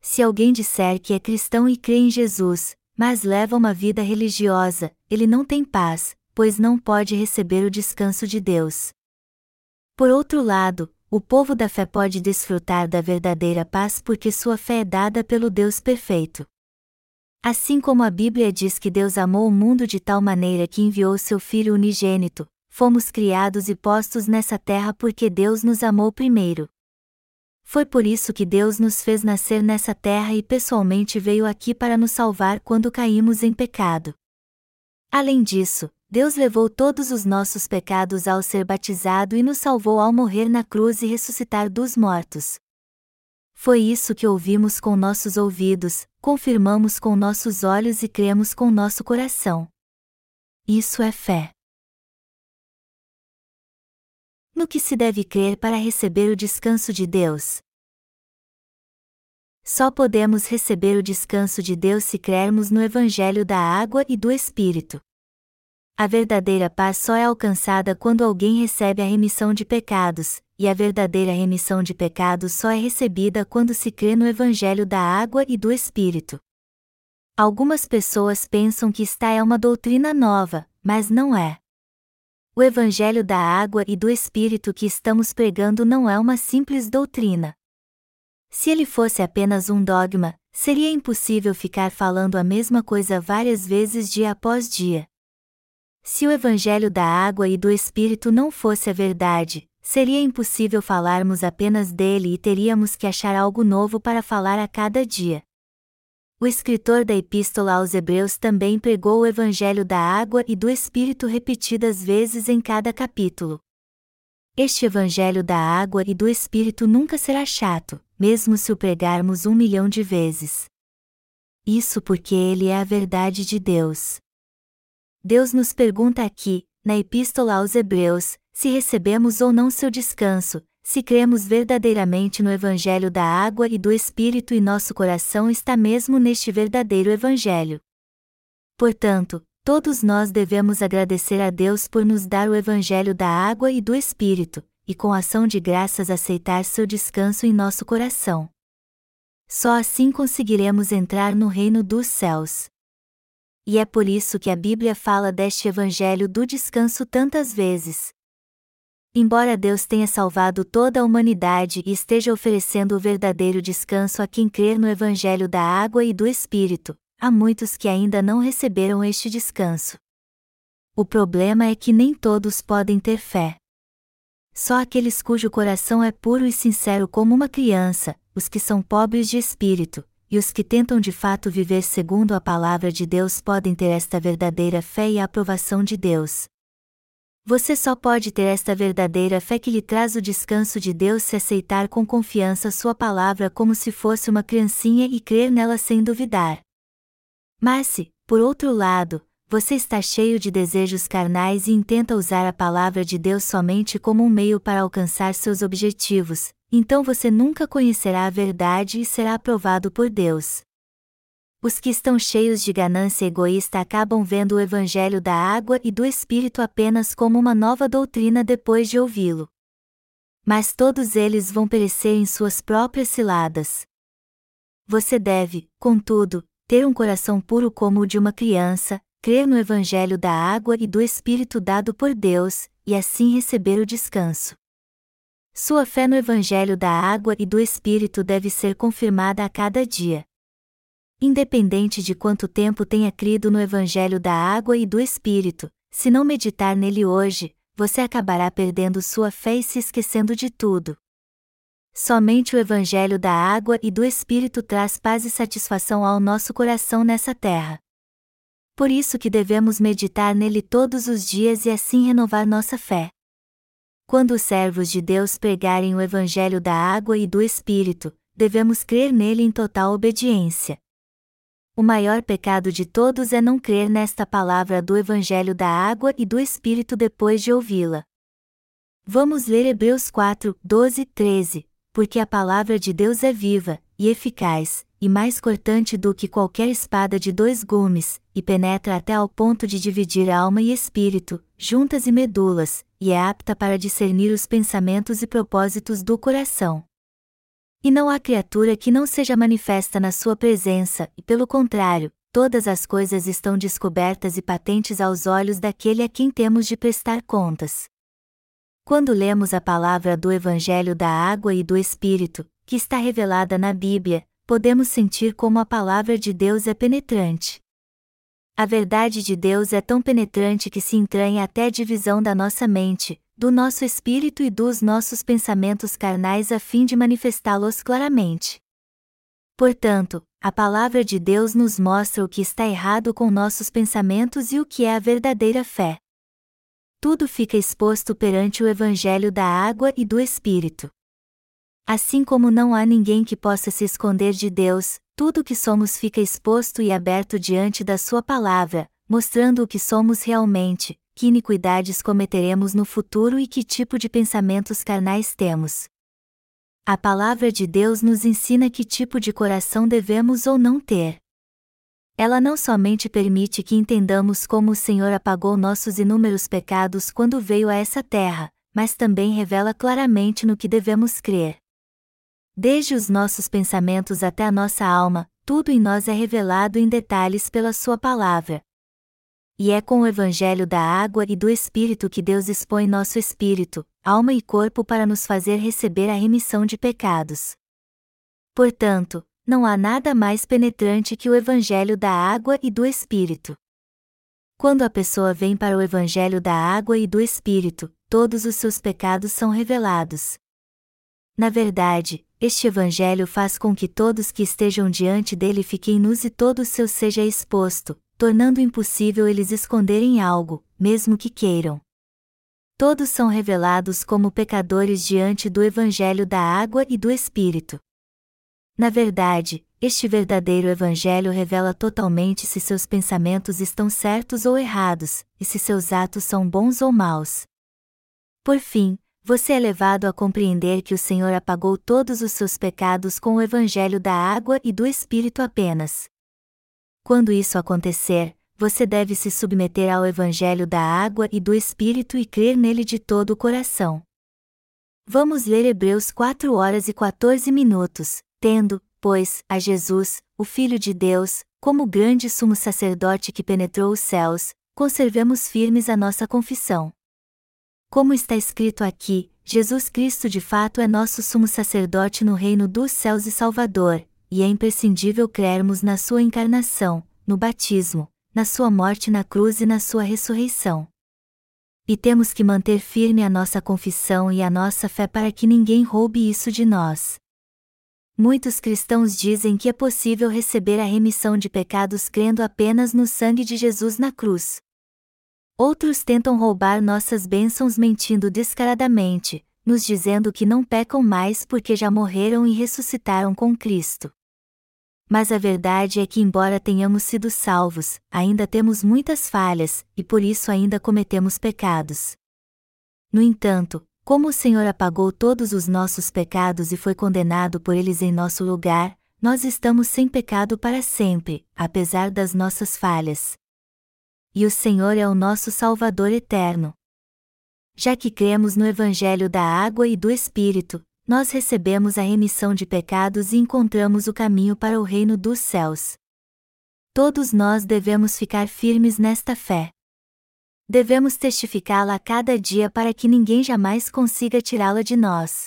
A: Se alguém disser que é cristão e crê em Jesus, mas leva uma vida religiosa, ele não tem paz, pois não pode receber o descanso de Deus. Por outro lado, o povo da fé pode desfrutar da verdadeira paz porque sua fé é dada pelo Deus perfeito. Assim como a Bíblia diz que Deus amou o mundo de tal maneira que enviou seu Filho unigênito, fomos criados e postos nessa terra porque Deus nos amou primeiro. Foi por isso que Deus nos fez nascer nessa terra e pessoalmente veio aqui para nos salvar quando caímos em pecado. Além disso, Deus levou todos os nossos pecados ao ser batizado e nos salvou ao morrer na cruz e ressuscitar dos mortos. Foi isso que ouvimos com nossos ouvidos, confirmamos com nossos olhos e cremos com nosso coração. Isso é fé. No que se deve crer para receber o descanso de Deus? Só podemos receber o descanso de Deus se crermos no Evangelho da água e do Espírito. A verdadeira paz só é alcançada quando alguém recebe a remissão de pecados, e a verdadeira remissão de pecados só é recebida quando se crê no Evangelho da água e do Espírito. Algumas pessoas pensam que esta é uma doutrina nova, mas não é. O Evangelho da água e do Espírito que estamos pregando não é uma simples doutrina. Se ele fosse apenas um dogma, seria impossível ficar falando a mesma coisa várias vezes dia após dia. Se o Evangelho da água e do Espírito não fosse a verdade, seria impossível falarmos apenas dele e teríamos que achar algo novo para falar a cada dia. O escritor da Epístola aos Hebreus também pregou o Evangelho da água e do Espírito repetidas vezes em cada capítulo. Este Evangelho da água e do Espírito nunca será chato, mesmo se o pregarmos um milhão de vezes. Isso porque ele é a verdade de Deus. Deus nos pergunta aqui, na Epístola aos Hebreus, se recebemos ou não seu descanso, se cremos verdadeiramente no Evangelho da água e do Espírito e nosso coração está mesmo neste verdadeiro Evangelho. Portanto, todos nós devemos agradecer a Deus por nos dar o Evangelho da água e do Espírito, e com ação de graças aceitar seu descanso em nosso coração. Só assim conseguiremos entrar no reino dos céus. E é por isso que a Bíblia fala deste Evangelho do descanso tantas vezes. Embora Deus tenha salvado toda a humanidade e esteja oferecendo o verdadeiro descanso a quem crer no Evangelho da água e do Espírito, há muitos que ainda não receberam este descanso. O problema é que nem todos podem ter fé. Só aqueles cujo coração é puro e sincero como uma criança, os que são pobres de espírito, e os que tentam de fato viver segundo a palavra de Deus podem ter esta verdadeira fé e a aprovação de Deus. Você só pode ter esta verdadeira fé que lhe traz o descanso de Deus se aceitar com confiança Sua palavra como se fosse uma criancinha e crer nela sem duvidar. Mas se, por outro lado, você está cheio de desejos carnais e intenta usar a palavra de Deus somente como um meio para alcançar seus objetivos, então você nunca conhecerá a verdade e será aprovado por Deus. Os que estão cheios de ganância egoísta acabam vendo o Evangelho da água e do Espírito apenas como uma nova doutrina depois de ouvi-lo. Mas todos eles vão perecer em suas próprias ciladas. Você deve, contudo, ter um coração puro como o de uma criança, crer no Evangelho da água e do Espírito dado por Deus, e assim receber o descanso. Sua fé no Evangelho da água e do Espírito deve ser confirmada a cada dia. Independente de quanto tempo tenha crido no Evangelho da água e do Espírito, se não meditar nele hoje, você acabará perdendo sua fé e se esquecendo de tudo. Somente o Evangelho da água e do Espírito traz paz e satisfação ao nosso coração nessa terra. Por isso que devemos meditar nele todos os dias e assim renovar nossa fé. Quando os servos de Deus pregarem o Evangelho da água e do Espírito, devemos crer nele em total obediência. O maior pecado de todos é não crer nesta palavra do Evangelho da água e do Espírito depois de ouvi-la. Vamos ler Hebreus 4, 12 13. Porque a palavra de Deus é viva, e eficaz, e mais cortante do que qualquer espada de dois gumes, e penetra até ao ponto de dividir alma e espírito, juntas e medulas, e é apta para discernir os pensamentos e propósitos do coração. E não há criatura que não seja manifesta na sua presença, e pelo contrário, todas as coisas estão descobertas e patentes aos olhos daquele a quem temos de prestar contas. Quando lemos a palavra do Evangelho da Água e do Espírito, que está revelada na Bíblia, podemos sentir como a palavra de Deus é penetrante. A verdade de Deus é tão penetrante que se entranha até a divisão da nossa mente, do nosso espírito e dos nossos pensamentos carnais a fim de manifestá-los claramente. Portanto, a palavra de Deus nos mostra o que está errado com nossos pensamentos e o que é a verdadeira fé. Tudo fica exposto perante o Evangelho da água e do Espírito. Assim como não há ninguém que possa se esconder de Deus, tudo que somos fica exposto e aberto diante da Sua palavra, mostrando o que somos realmente, que iniquidades cometeremos no futuro e que tipo de pensamentos carnais temos. A palavra de Deus nos ensina que tipo de coração devemos ou não ter. Ela não somente permite que entendamos como o Senhor apagou nossos inúmeros pecados quando veio a essa terra, mas também revela claramente no que devemos crer. Desde os nossos pensamentos até a nossa alma, tudo em nós é revelado em detalhes pela Sua palavra. E é com o Evangelho da água e do Espírito que Deus expõe nosso espírito, alma e corpo para nos fazer receber a remissão de pecados. Portanto, não há nada mais penetrante que o Evangelho da água e do Espírito. Quando a pessoa vem para o Evangelho da água e do Espírito, todos os seus pecados são revelados. Na verdade, este Evangelho faz com que todos que estejam diante dele fiquem nus e todo o seu seja exposto, tornando impossível eles esconderem algo, mesmo que queiram. Todos são revelados como pecadores diante do Evangelho da água e do Espírito. Na verdade, este verdadeiro Evangelho revela totalmente se seus pensamentos estão certos ou errados, e se seus atos são bons ou maus. Por fim, você é levado a compreender que o Senhor apagou todos os seus pecados com o Evangelho da água e do Espírito apenas. Quando isso acontecer, você deve se submeter ao Evangelho da água e do Espírito e crer nele de todo o coração. Vamos ler Hebreus 4 horas e 14 minutos, tendo, pois, a Jesus, o Filho de Deus, como grande sumo sacerdote que penetrou os céus, conservemos firmes a nossa confissão. Como está escrito aqui, Jesus Cristo de fato é nosso sumo sacerdote no reino dos céus e Salvador, e é imprescindível crermos na sua encarnação, no batismo, na sua morte na cruz e na sua ressurreição. E temos que manter firme a nossa confissão e a nossa fé para que ninguém roube isso de nós. Muitos cristãos dizem que é possível receber a remissão de pecados crendo apenas no sangue de Jesus na cruz. Outros tentam roubar nossas bênçãos mentindo descaradamente, nos dizendo que não pecam mais porque já morreram e ressuscitaram com Cristo. Mas a verdade é que, embora tenhamos sido salvos, ainda temos muitas falhas, e por isso ainda cometemos pecados. No entanto, como o Senhor apagou todos os nossos pecados e foi condenado por eles em nosso lugar, nós estamos sem pecado para sempre, apesar das nossas falhas. E o Senhor é o nosso Salvador eterno. Já que cremos no Evangelho da água e do Espírito, nós recebemos a remissão de pecados e encontramos o caminho para o reino dos céus. Todos nós devemos ficar firmes nesta fé. Devemos testificá-la a cada dia para que ninguém jamais consiga tirá-la de nós.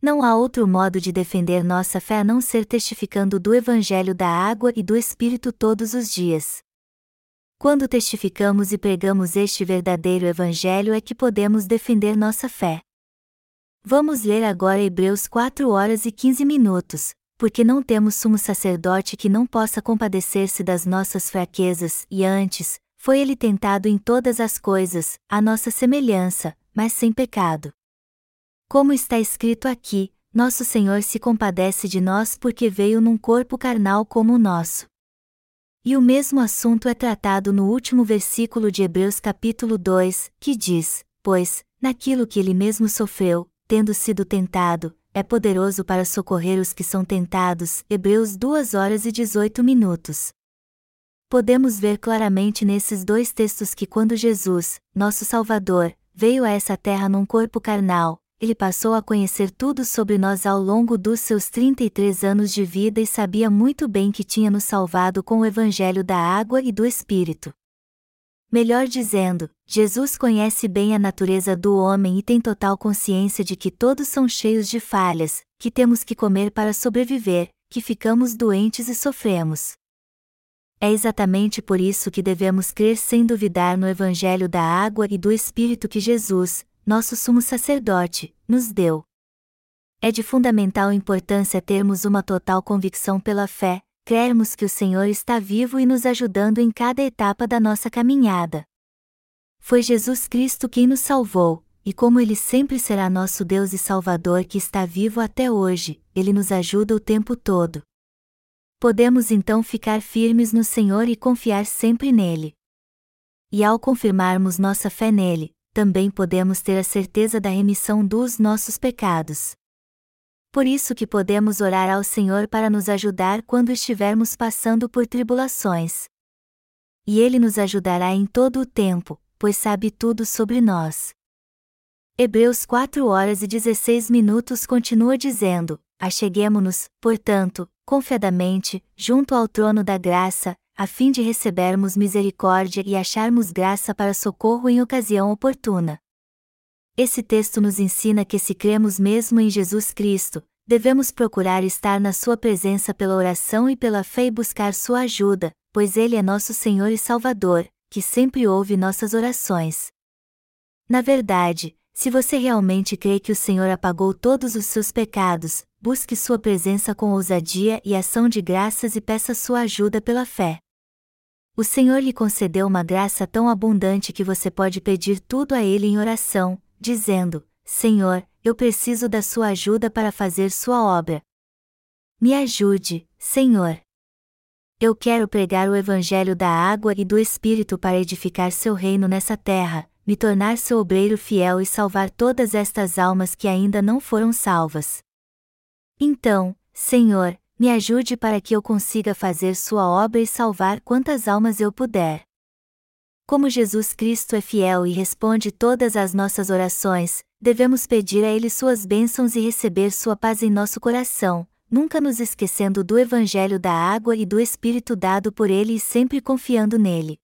A: Não há outro modo de defender nossa fé a não ser testificando do Evangelho da água e do Espírito todos os dias. Quando testificamos e pregamos este verdadeiro Evangelho é que podemos defender nossa fé. Vamos ler agora Hebreus 4 horas e 15 minutos, porque não temos sumo sacerdote que não possa compadecer-se das nossas fraquezas, e antes, foi ele tentado em todas as coisas, à nossa semelhança, mas sem pecado. Como está escrito aqui, nosso Senhor se compadece de nós porque veio num corpo carnal como o nosso. E o mesmo assunto é tratado no último versículo de Hebreus capítulo 2, que diz: Pois, naquilo que ele mesmo sofreu, tendo sido tentado, é poderoso para socorrer os que são tentados. Hebreus 2 horas e 18 minutos. Podemos ver claramente nesses dois textos que quando Jesus, nosso Salvador, veio a essa terra num corpo carnal, ele passou a conhecer tudo sobre nós ao longo dos seus 33 anos de vida e sabia muito bem que tinha nos salvado com o Evangelho da água e do Espírito. Melhor dizendo, Jesus conhece bem a natureza do homem e tem total consciência de que todos são cheios de falhas, que temos que comer para sobreviver, que ficamos doentes e sofremos. É exatamente por isso que devemos crer sem duvidar no Evangelho da água e do Espírito que Jesus, nosso sumo sacerdote, nos deu. É de fundamental importância termos uma total convicção pela fé, crermos que o Senhor está vivo e nos ajudando em cada etapa da nossa caminhada. Foi Jesus Cristo quem nos salvou, e como Ele sempre será nosso Deus e Salvador que está vivo até hoje, Ele nos ajuda o tempo todo. Podemos então ficar firmes no Senhor e confiar sempre nele. E ao confirmarmos nossa fé nele, também podemos ter a certeza da remissão dos nossos pecados. Por isso que podemos orar ao Senhor para nos ajudar quando estivermos passando por tribulações. E Ele nos ajudará em todo o tempo, pois sabe tudo sobre nós. Hebreus 4 horas e 16 minutos continua dizendo: Acheguemo-nos, portanto, confiadamente, junto ao trono da graça, a fim de recebermos misericórdia e acharmos graça para socorro em ocasião oportuna. Esse texto nos ensina que se cremos mesmo em Jesus Cristo, devemos procurar estar na Sua presença pela oração e pela fé e buscar Sua ajuda, pois Ele é nosso Senhor e Salvador, que sempre ouve nossas orações. Na verdade, se você realmente crê que o Senhor apagou todos os seus pecados, busque Sua presença com ousadia e ação de graças e peça Sua ajuda pela fé. O Senhor lhe concedeu uma graça tão abundante que você pode pedir tudo a Ele em oração, dizendo: Senhor, eu preciso da sua ajuda para fazer sua obra. Me ajude, Senhor. Eu quero pregar o Evangelho da água e do Espírito para edificar seu reino nessa terra, me tornar seu obreiro fiel e salvar todas estas almas que ainda não foram salvas. Então, Senhor, me ajude para que eu consiga fazer sua obra e salvar quantas almas eu puder. Como Jesus Cristo é fiel e responde todas as nossas orações, devemos pedir a Ele suas bênçãos e receber sua paz em nosso coração, nunca nos esquecendo do Evangelho da água e do Espírito dado por Ele e sempre confiando nele.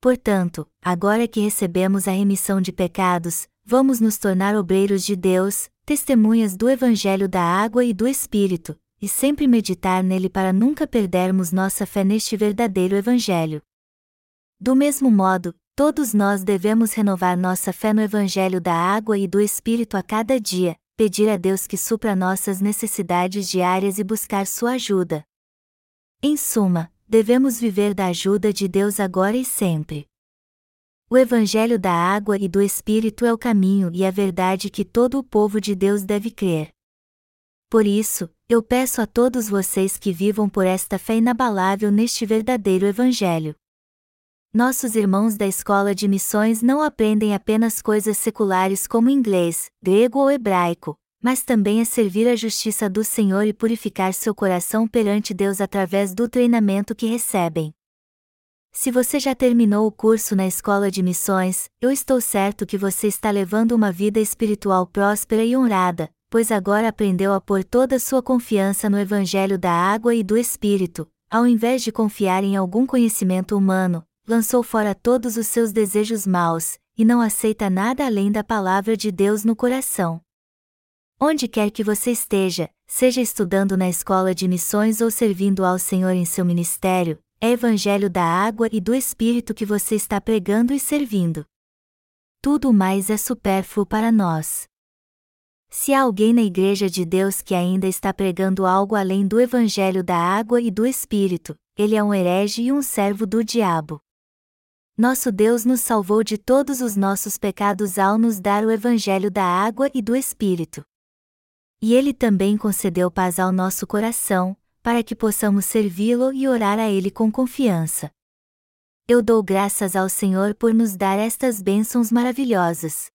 A: Portanto, agora que recebemos a remissão de pecados, vamos nos tornar obreiros de Deus, testemunhas do Evangelho da água e do Espírito, e sempre meditar nele para nunca perdermos nossa fé neste verdadeiro Evangelho. Do mesmo modo, todos nós devemos renovar nossa fé no Evangelho da água e do Espírito a cada dia, pedir a Deus que supra nossas necessidades diárias e buscar sua ajuda. Em suma, devemos viver da ajuda de Deus agora e sempre. O Evangelho da água e do Espírito é o caminho e a verdade que todo o povo de Deus deve crer. Por isso, Eu peço a todos vocês que vivam por esta fé inabalável neste verdadeiro Evangelho. Nossos irmãos da escola de missões não aprendem apenas coisas seculares como inglês, grego ou hebraico, mas também a servir a justiça do Senhor e purificar seu coração perante Deus através do treinamento que recebem. Se você já terminou o curso na escola de missões, eu estou certo que você está levando uma vida espiritual próspera e honrada, pois agora aprendeu a pôr toda sua confiança no Evangelho da água e do Espírito, ao invés de confiar em algum conhecimento humano, lançou fora todos os seus desejos maus, e não aceita nada além da palavra de Deus no coração. Onde quer que você esteja, seja estudando na escola de missões ou servindo ao Senhor em seu ministério, é Evangelho da água e do Espírito que você está pregando e servindo. Tudo mais é supérfluo para nós. Se há alguém na Igreja de Deus que ainda está pregando algo além do Evangelho da água e do Espírito, ele é um herege e um servo do diabo. Nosso Deus nos salvou de todos os nossos pecados ao nos dar o Evangelho da água e do Espírito. E Ele também concedeu paz ao nosso coração, para que possamos servi-lo e orar a Ele com confiança. Eu dou graças ao Senhor por nos dar estas bênçãos maravilhosas.